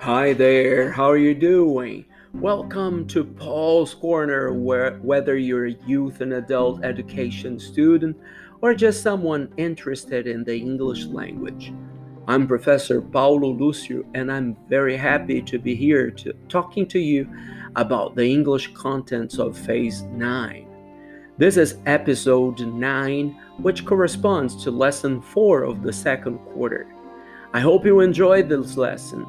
Hi there, how are you doing? Welcome to Paul's Corner, where whether you're a youth and adult education student or just someone interested in the English language. I'm Professor Paulo Lucio, and I'm very happy to be here to, talking to you about the English contents of Phase 9. This is episode 9, which corresponds to lesson 4 of the second quarter. I hope you enjoyed this lesson.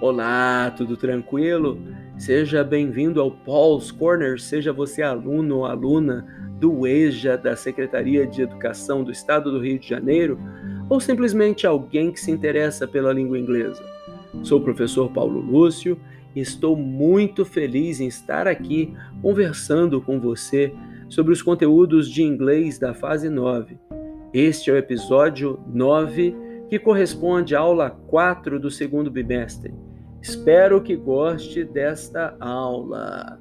Olá, tudo tranquilo? Seja bem-vindo ao Paul's Corner, seja você aluno ou aluna do EJA da Secretaria de Educação do Estado do Rio de Janeiro ou simplesmente alguém que se interessa pela língua inglesa. Sou o professor Paulo Lúcio e estou muito feliz em estar aqui conversando com você sobre os conteúdos de inglês da fase 9. Este é o episódio 9, que corresponde à aula 4 do segundo bimestre. Espero que goste desta aula.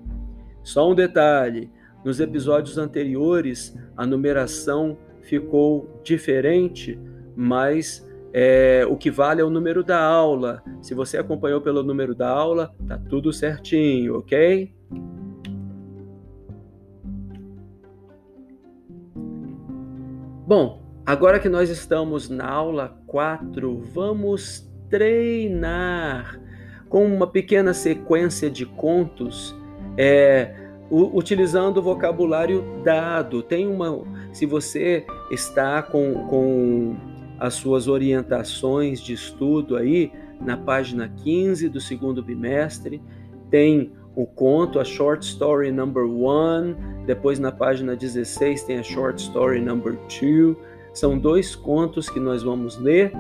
Só um detalhe: nos episódios anteriores a numeração ficou diferente, mas é, o que vale é o número da aula. Se você acompanhou pelo número da aula, tá tudo certinho, ok? Bom, agora que nós estamos na aula 4, vamos treinar com uma pequena sequência de contos, é, utilizando o vocabulário dado. Tem uma, se você está com, com as suas orientações de estudo aí, na página 15 do segundo bimestre, tem o conto, a short story number one, depois na página 16 tem a short story number two. São dois contos que nós vamos ler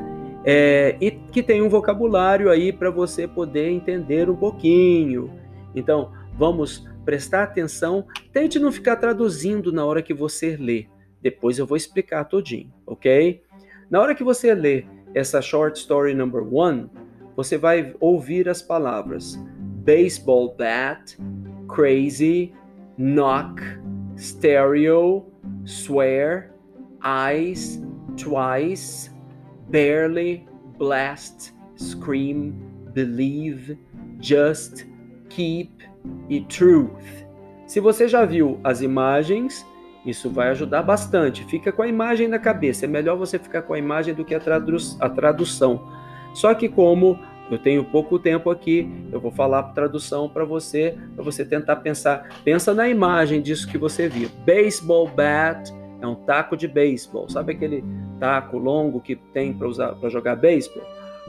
é, e que tem um vocabulário aí para você poder entender um pouquinho. Então, vamos prestar atenção. Tente não ficar traduzindo na hora que você lê. Depois eu vou explicar todinho, ok? Na hora que você lê essa short story number one, você vai ouvir as palavras baseball bat, crazy, knock, stereo, swear, eyes, twice, barely, blast, scream, believe, just, keep e truth. Se você já viu as imagens, isso vai ajudar bastante. Fica com a imagem na cabeça. É melhor você ficar com a imagem do que a, tradu a tradução. Só que como eu tenho pouco tempo aqui, eu vou falar a tradução para você, para você tentar pensar. Pensa na imagem disso que você viu. Baseball bat é um taco de beisebol. Sabe aquele taco longo que tem para usar para jogar beisebol?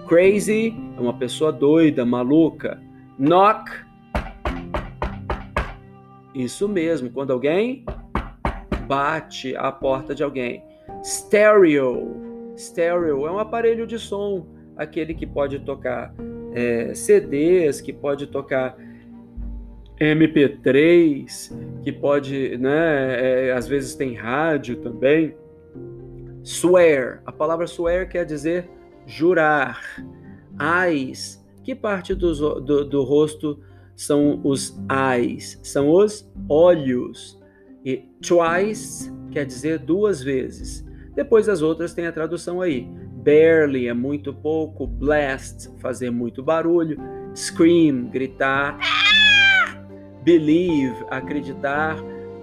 Crazy é uma pessoa doida, maluca. Knock Isso mesmo, quando alguém bate a porta de alguém. Stereo. Stereo é um aparelho de som, aquele que pode tocar é, CDs, que pode tocar MP3, que pode, né, é, às vezes tem rádio também. Swear, a palavra swear quer dizer jurar. Eyes, que parte do, do, do rosto são os eyes? São os olhos. E twice quer dizer duas vezes. Depois as outras tem a tradução aí. Barely é muito pouco, blast, fazer muito barulho, scream, gritar, believe, acreditar,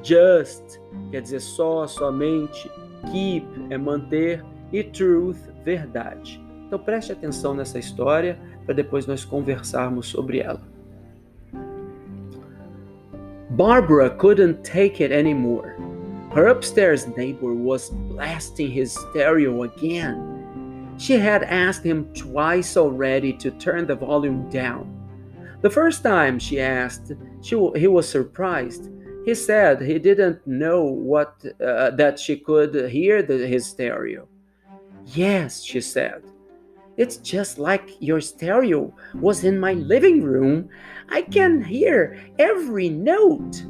just, quer dizer só, somente, keep é manter e truth, verdade. Então preste atenção nessa história para depois nós conversarmos sobre ela. Barbara couldn't take it anymore. Her upstairs neighbor was blasting his stereo again. She had asked him twice already to turn the volume down. The first time she asked, she, he was surprised. He said he didn't know what uh, that she could hear the, his stereo. Yes, she said. It's just like your stereo was in my living room. I can hear every note.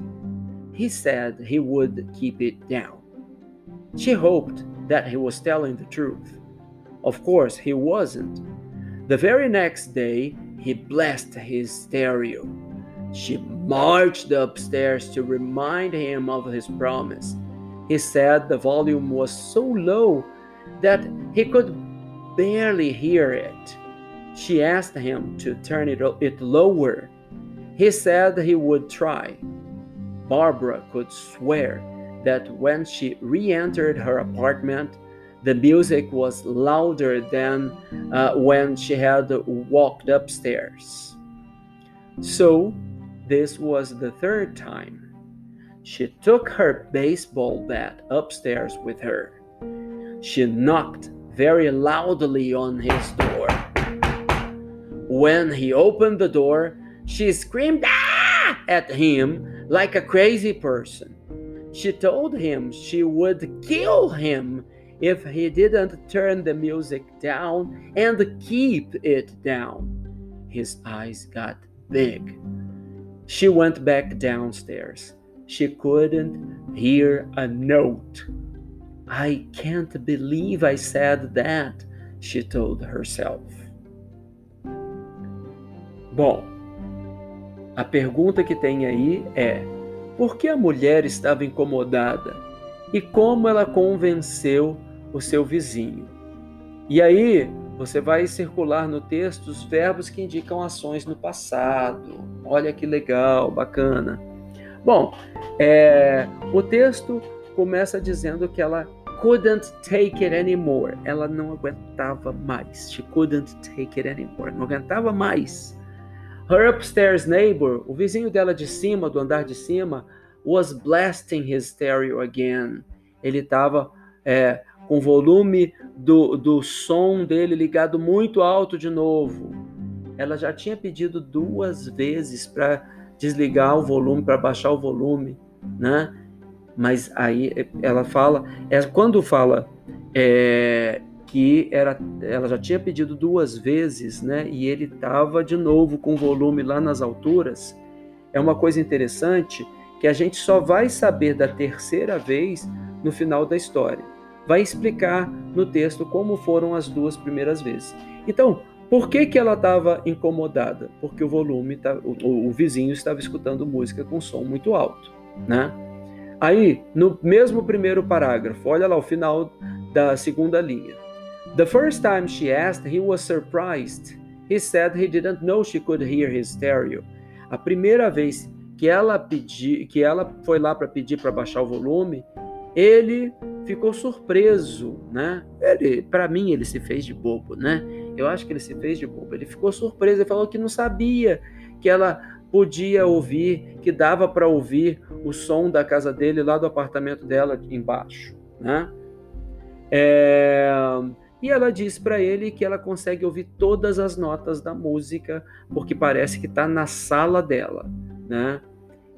He said he would keep it down. She hoped that he was telling the truth. Of course, he wasn't. The very next day, he blessed his stereo. She marched upstairs to remind him of his promise. He said the volume was so low that he could barely hear it. she asked him to turn it, it lower. He said he would try. Barbara could swear that when she re entered her apartment, the music was louder than uh, when she had walked upstairs. So, this was the third time. She took her baseball bat upstairs with her. She knocked very loudly on his door. When he opened the door, she screamed ah! at him like a crazy person. She told him she would kill him if he didn't turn the music down and keep it down. His eyes got big. She went back downstairs. She couldn't hear a note. I can't believe I said that, she told herself. Bom, a pergunta que tem aí é: por que a mulher estava incomodada e como ela convenceu o seu vizinho? E aí você vai circular no texto os verbos que indicam ações no passado. Olha que legal, bacana. Bom, é, o texto começa dizendo que ela couldn't take it anymore. Ela não aguentava mais. She couldn't take it anymore. Não aguentava mais. Her upstairs neighbor, o vizinho dela de cima, do andar de cima, was blasting his stereo again. Ele estava é, com o volume do, do som dele ligado muito alto de novo. Ela já tinha pedido duas vezes para desligar o volume, para baixar o volume, né? Mas aí ela fala, é, quando fala é, que era, ela já tinha pedido duas vezes, né? E ele estava de novo com o volume lá nas alturas. É uma coisa interessante que a gente só vai saber da terceira vez no final da história. Vai explicar no texto como foram as duas primeiras vezes. Então, por que, que ela estava incomodada? Porque o volume, tá, o, o vizinho estava escutando música com som muito alto, né? Aí, no mesmo primeiro parágrafo, olha lá o final da segunda linha. The first time she asked, he was surprised. He said he didn't know she could hear his stereo. A primeira vez que ela pedi, que ela foi lá para pedir para baixar o volume, ele ficou surpreso, né? Ele, para mim, ele se fez de bobo, né? Eu acho que ele se fez de bobo. Ele ficou surpreso, ele falou que não sabia que ela podia ouvir, que dava para ouvir o som da casa dele lá do apartamento dela embaixo, né? É... E ela diz para ele que ela consegue ouvir todas as notas da música, porque parece que está na sala dela. Né?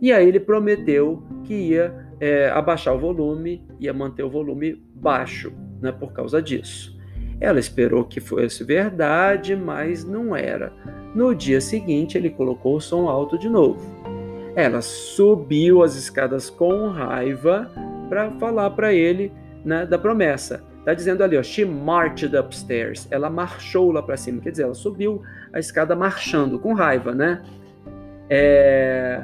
E aí ele prometeu que ia é, abaixar o volume, ia manter o volume baixo né, por causa disso. Ela esperou que fosse verdade, mas não era. No dia seguinte, ele colocou o som alto de novo. Ela subiu as escadas com raiva para falar para ele né, da promessa. Tá dizendo ali, ó, she marched upstairs. Ela marchou lá para cima, quer dizer, ela subiu a escada marchando, com raiva, né? É...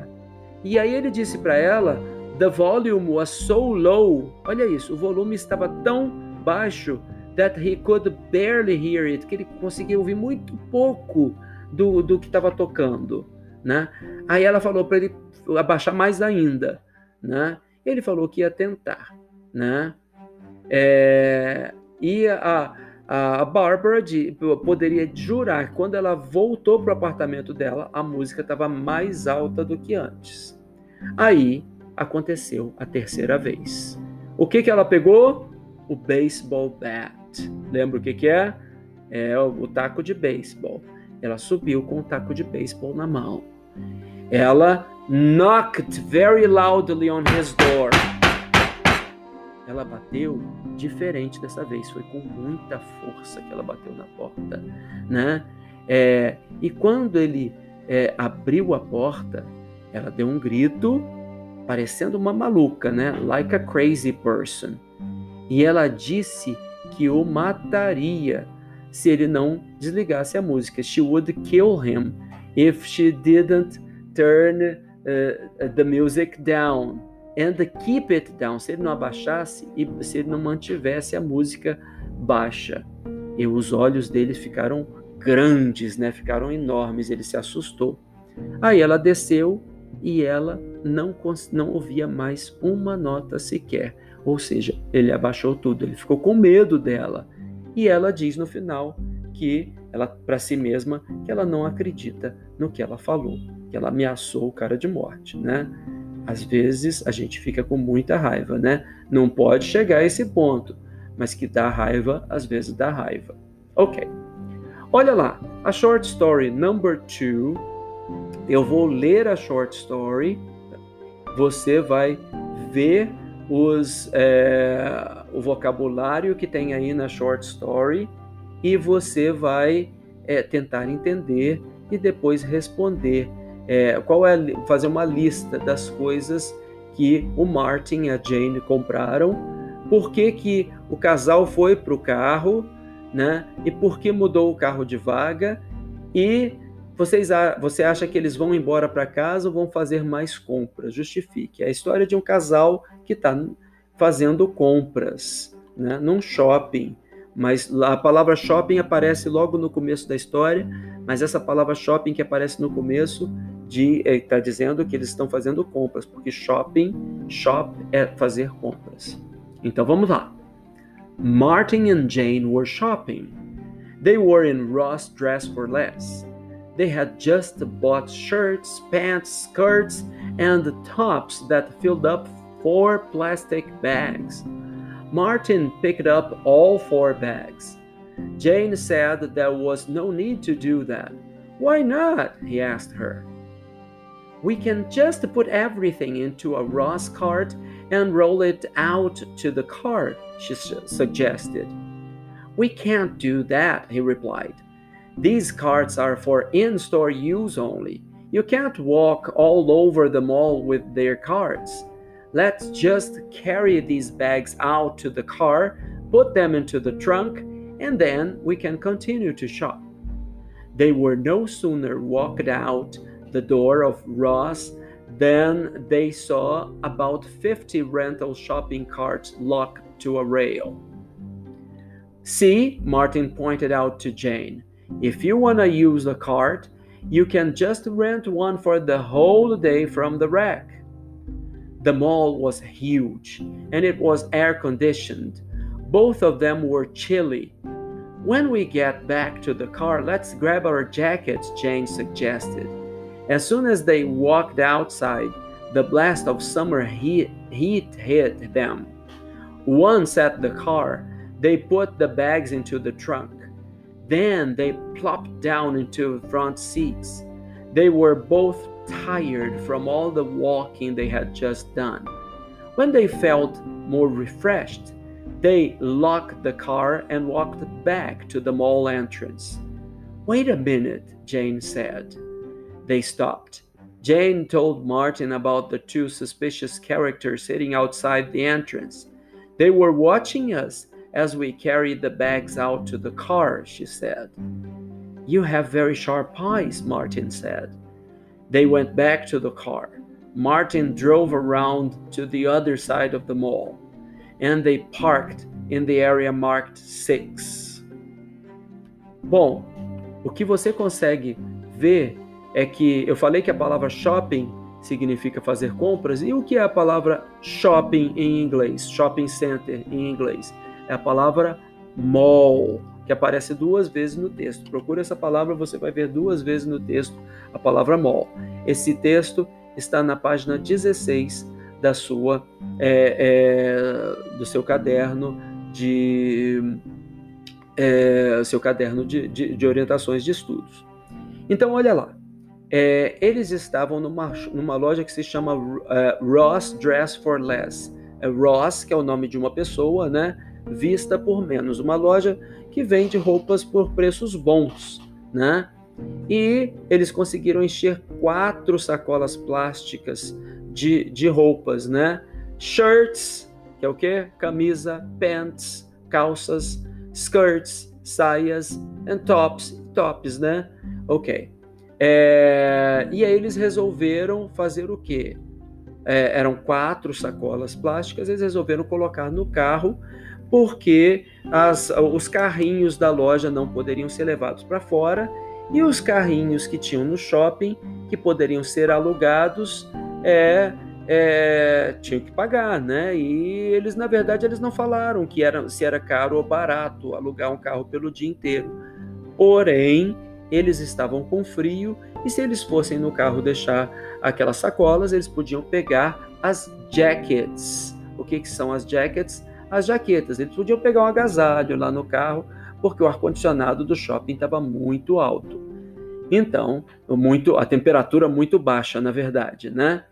E aí ele disse para ela, the volume was so low. Olha isso, o volume estava tão baixo that he could barely hear it, que ele conseguia ouvir muito pouco do, do que estava tocando, né? Aí ela falou para ele abaixar mais ainda, né? Ele falou que ia tentar, né? É, e a, a Barbara de, poderia jurar que quando ela voltou para o apartamento dela, a música estava mais alta do que antes. Aí aconteceu a terceira vez. O que, que ela pegou? O baseball bat. Lembra o que, que é? É o, taco de beisebol. Ela subiu com o taco de beisebol na mão. Ela knocked very loudly on his door ela bateu diferente dessa vez, foi com muita força que ela bateu na porta, né? É, e quando ele é, abriu a porta, ela deu um grito, parecendo uma maluca, né? Like a crazy person. E ela disse que o mataria se ele não desligasse a música. She would kill him if she didn't turn uh, the music down and keep it down, se ele não abaixasse e se ele não mantivesse a música baixa. E os olhos dele ficaram grandes, né? Ficaram enormes. Ele se assustou. Aí ela desceu e ela não, não ouvia mais uma nota sequer. Ou seja, ele abaixou tudo, ele ficou com medo dela. E ela diz no final que ela para si mesma que ela não acredita no que ela falou, que ela ameaçou o cara de morte, né? Às vezes a gente fica com muita raiva, né? Não pode chegar a esse ponto, mas que dá raiva, às vezes dá raiva. Ok. Olha lá, a short story number two. Eu vou ler a short story. Você vai ver os, é, o vocabulário que tem aí na short story e você vai é, tentar entender e depois responder. É, qual é fazer uma lista das coisas que o Martin e a Jane compraram, por que, que o casal foi para o carro, né? E por que mudou o carro de vaga e vocês, você acha que eles vão embora para casa ou vão fazer mais compras? Justifique. É a história de um casal que está fazendo compras né, num shopping. Mas a palavra shopping aparece logo no começo da história, mas essa palavra shopping que aparece no começo está dizendo que eles estão fazendo compras, porque shopping, shop é fazer compras. Então vamos lá. Martin and Jane were shopping. They were in Ross Dress for Less. They had just bought shirts, pants, skirts, and tops that filled up four plastic bags. Martin picked up all four bags. Jane said there was no need to do that. Why not? he asked her. We can just put everything into a Ross cart and roll it out to the cart, she suggested. We can't do that, he replied. These carts are for in store use only. You can't walk all over the mall with their carts. Let's just carry these bags out to the car, put them into the trunk, and then we can continue to shop. They were no sooner walked out the door of Ross than they saw about 50 rental shopping carts locked to a rail. See, Martin pointed out to Jane. If you want to use a cart, you can just rent one for the whole day from the rack. The mall was huge and it was air conditioned. Both of them were chilly. When we get back to the car, let's grab our jackets, Jane suggested. As soon as they walked outside, the blast of summer heat, heat hit them. Once at the car, they put the bags into the trunk. Then they plopped down into front seats. They were both tired from all the walking they had just done. When they felt more refreshed, they locked the car and walked back to the mall entrance. Wait a minute, Jane said. They stopped. Jane told Martin about the two suspicious characters sitting outside the entrance. They were watching us as we carried the bags out to the car, she said. You have very sharp eyes, Martin said. They went back to the car. Martin drove around to the other side of the mall, and they parked in the area marked 6. Bom, o que você consegue ver é que eu falei que a palavra shopping significa fazer compras, e o que é a palavra shopping em inglês? Shopping center em inglês? É a palavra mall, que aparece duas vezes no texto. Procure essa palavra, você vai ver duas vezes no texto a palavra mall. Esse texto está na página 16 da sua, é, é, do seu caderno de é, seu caderno de, de, de, orientações de estudos. Então, olha lá. É, eles estavam numa, numa loja que se chama uh, Ross Dress for Less. É Ross, que é o nome de uma pessoa, né? Vista por menos. Uma loja que vende roupas por preços bons, né? E eles conseguiram encher quatro sacolas plásticas de, de roupas, né? Shirts, que é o que? Camisa, pants, calças, skirts, saias, and tops, tops, né? Ok. É, e aí eles resolveram fazer o quê? É, eram quatro sacolas plásticas, eles resolveram colocar no carro porque as, os carrinhos da loja não poderiam ser levados para fora e os carrinhos que tinham no shopping, que poderiam ser alugados, é, é, tinham que pagar, né? E eles, na verdade, eles não falaram que era, se era caro ou barato alugar um carro pelo dia inteiro. Porém, eles estavam com frio e se eles fossem no carro deixar aquelas sacolas, eles podiam pegar as jackets. O que, que são as jackets? As jaquetas. Eles podiam pegar um agasalho lá no carro, porque o ar-condicionado do shopping estava muito alto. Então, muito, a temperatura muito baixa, na verdade, né?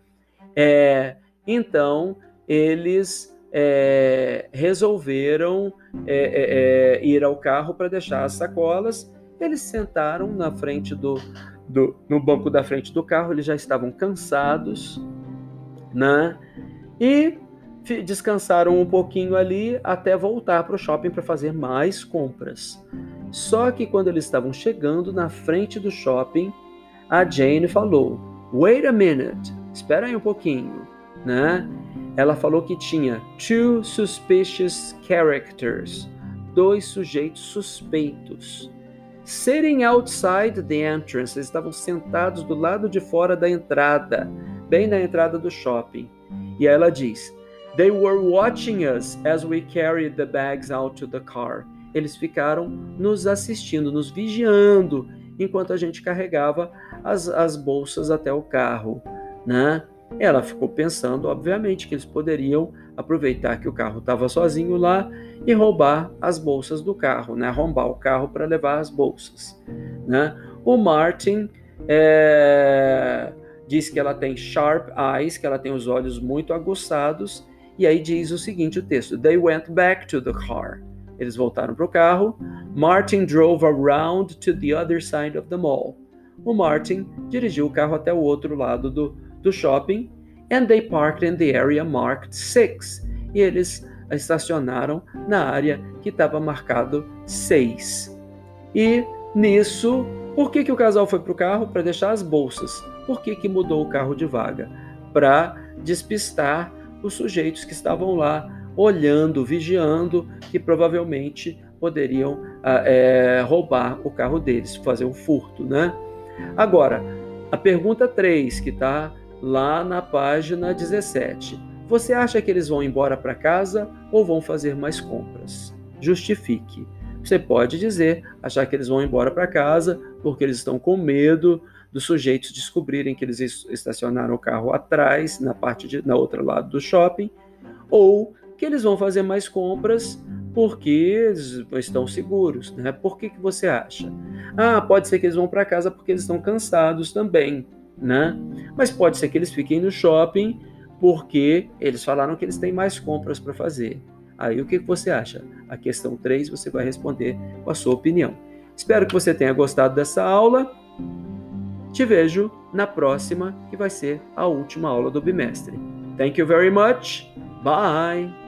É, então, eles é, resolveram é, é, é ir ao carro para deixar as sacolas. Eles sentaram na frente do, do, no banco da frente do carro, eles já estavam cansados, né? E descansaram um pouquinho ali até voltar para o shopping para fazer mais compras. Só que quando eles estavam chegando na frente do shopping, a Jane falou: "Wait a minute, espera aí um pouquinho", né? Ela falou que tinha two suspicious characters, dois sujeitos suspeitos. Sitting outside the entrance, eles estavam sentados do lado de fora da entrada, bem na entrada do shopping. E ela diz: They were watching us as we carried the bags out to the car. Eles ficaram nos assistindo, nos vigiando, enquanto a gente carregava as, as bolsas até o carro, né? Ela ficou pensando, obviamente, que eles poderiam aproveitar que o carro estava sozinho lá e roubar as bolsas do carro, né? Arrombar o carro para levar as bolsas, né? O Martin é, diz que ela tem sharp eyes, que ela tem os olhos muito aguçados, e aí diz o seguinte o texto: They went back to the car. Eles voltaram para o carro. Martin drove around to the other side of the mall. O Martin dirigiu o carro até o outro lado do, do shopping. And they parked in the area marked 6. E eles estacionaram na área que estava marcado 6. E nisso, por que, que o casal foi para o carro? Para deixar as bolsas. Por que, que mudou o carro de vaga? Para despistar os sujeitos que estavam lá olhando, vigiando, que provavelmente poderiam é, roubar o carro deles, fazer um furto, né? Agora, a pergunta 3, que está lá na página 17. Você acha que eles vão embora para casa ou vão fazer mais compras? Justifique. Você pode dizer, achar que eles vão embora para casa porque eles estão com medo dos sujeitos descobrirem que eles estacionaram o carro atrás, na parte de, na outra lado do shopping, ou que eles vão fazer mais compras porque estão seguros, né? Por que, que você acha? Ah, pode ser que eles vão para casa porque eles estão cansados também, né? Mas pode ser que eles fiquem no shopping porque eles falaram que eles têm mais compras para fazer. Aí o que, que você acha? A questão 3 você vai responder com a sua opinião. Espero que você tenha gostado dessa aula. Te vejo na próxima, que vai ser a última aula do bimestre. Thank you very much. Bye.